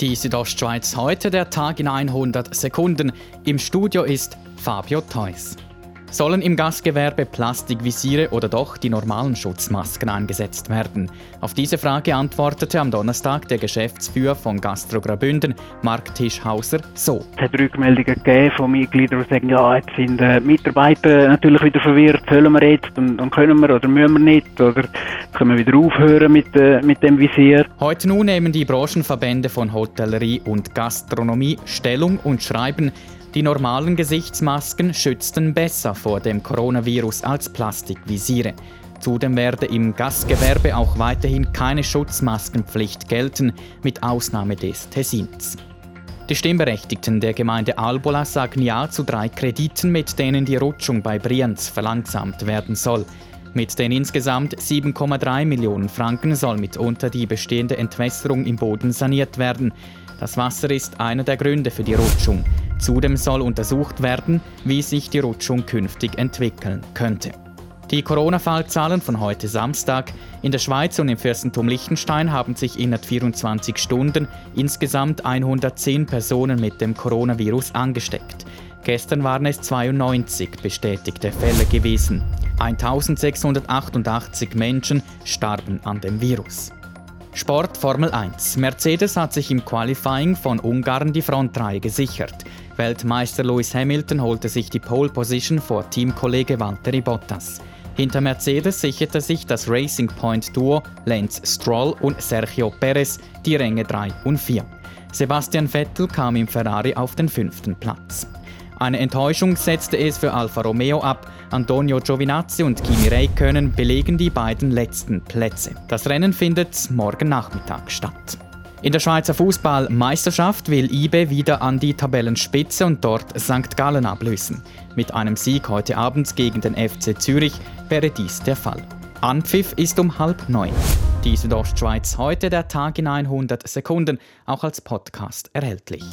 Die Südostschweiz heute, der Tag in 100 Sekunden. Im Studio ist Fabio Theus. Sollen im Gastgewerbe Plastikvisiere oder doch die normalen Schutzmasken eingesetzt werden? Auf diese Frage antwortete am Donnerstag der Geschäftsführer von Gastro Graubünden, Mark Tischhauser, so. Es hat Rückmeldungen gegeben von Mitgliedern, die sagen, ja, jetzt sind äh, Mitarbeiter natürlich wieder verwirrt, sollen wir jetzt und, und können wir oder müssen wir nicht oder können wir wieder aufhören mit, äh, mit dem Visier. Heute nun nehmen die Branchenverbände von Hotellerie und Gastronomie Stellung und schreiben, die normalen Gesichtsmasken schützten besser vor dem Coronavirus als Plastikvisiere. Zudem werde im Gastgewerbe auch weiterhin keine Schutzmaskenpflicht gelten, mit Ausnahme des Tessins. Die Stimmberechtigten der Gemeinde Albola sagen Ja zu drei Krediten, mit denen die Rutschung bei Brienz verlangsamt werden soll. Mit den insgesamt 7,3 Millionen Franken soll mitunter die bestehende Entwässerung im Boden saniert werden. Das Wasser ist einer der Gründe für die Rutschung. Zudem soll untersucht werden, wie sich die Rutschung künftig entwickeln könnte. Die Corona-Fallzahlen von heute Samstag in der Schweiz und im Fürstentum Liechtenstein haben sich innerhalb 24 Stunden insgesamt 110 Personen mit dem Coronavirus angesteckt. Gestern waren es 92 bestätigte Fälle gewesen. 1688 Menschen starben an dem Virus. Sport Formel 1. Mercedes hat sich im Qualifying von Ungarn die Frontreihe gesichert. Weltmeister Lewis Hamilton holte sich die Pole Position vor Teamkollege Valtteri Bottas. Hinter Mercedes sicherte sich das Racing Point Duo Lance Stroll und Sergio Perez die Ränge 3 und 4. Sebastian Vettel kam im Ferrari auf den fünften Platz. Eine Enttäuschung setzte es für Alfa Romeo ab. Antonio Giovinazzi und Kimi Räikkönen belegen die beiden letzten Plätze. Das Rennen findet morgen Nachmittag statt. In der Schweizer Fußballmeisterschaft will IBE wieder an die Tabellenspitze und dort St. Gallen ablösen. Mit einem Sieg heute Abend gegen den FC Zürich wäre dies der Fall. Anpfiff ist um halb neun. Die Südostschweiz heute der Tag in 100 Sekunden, auch als Podcast erhältlich.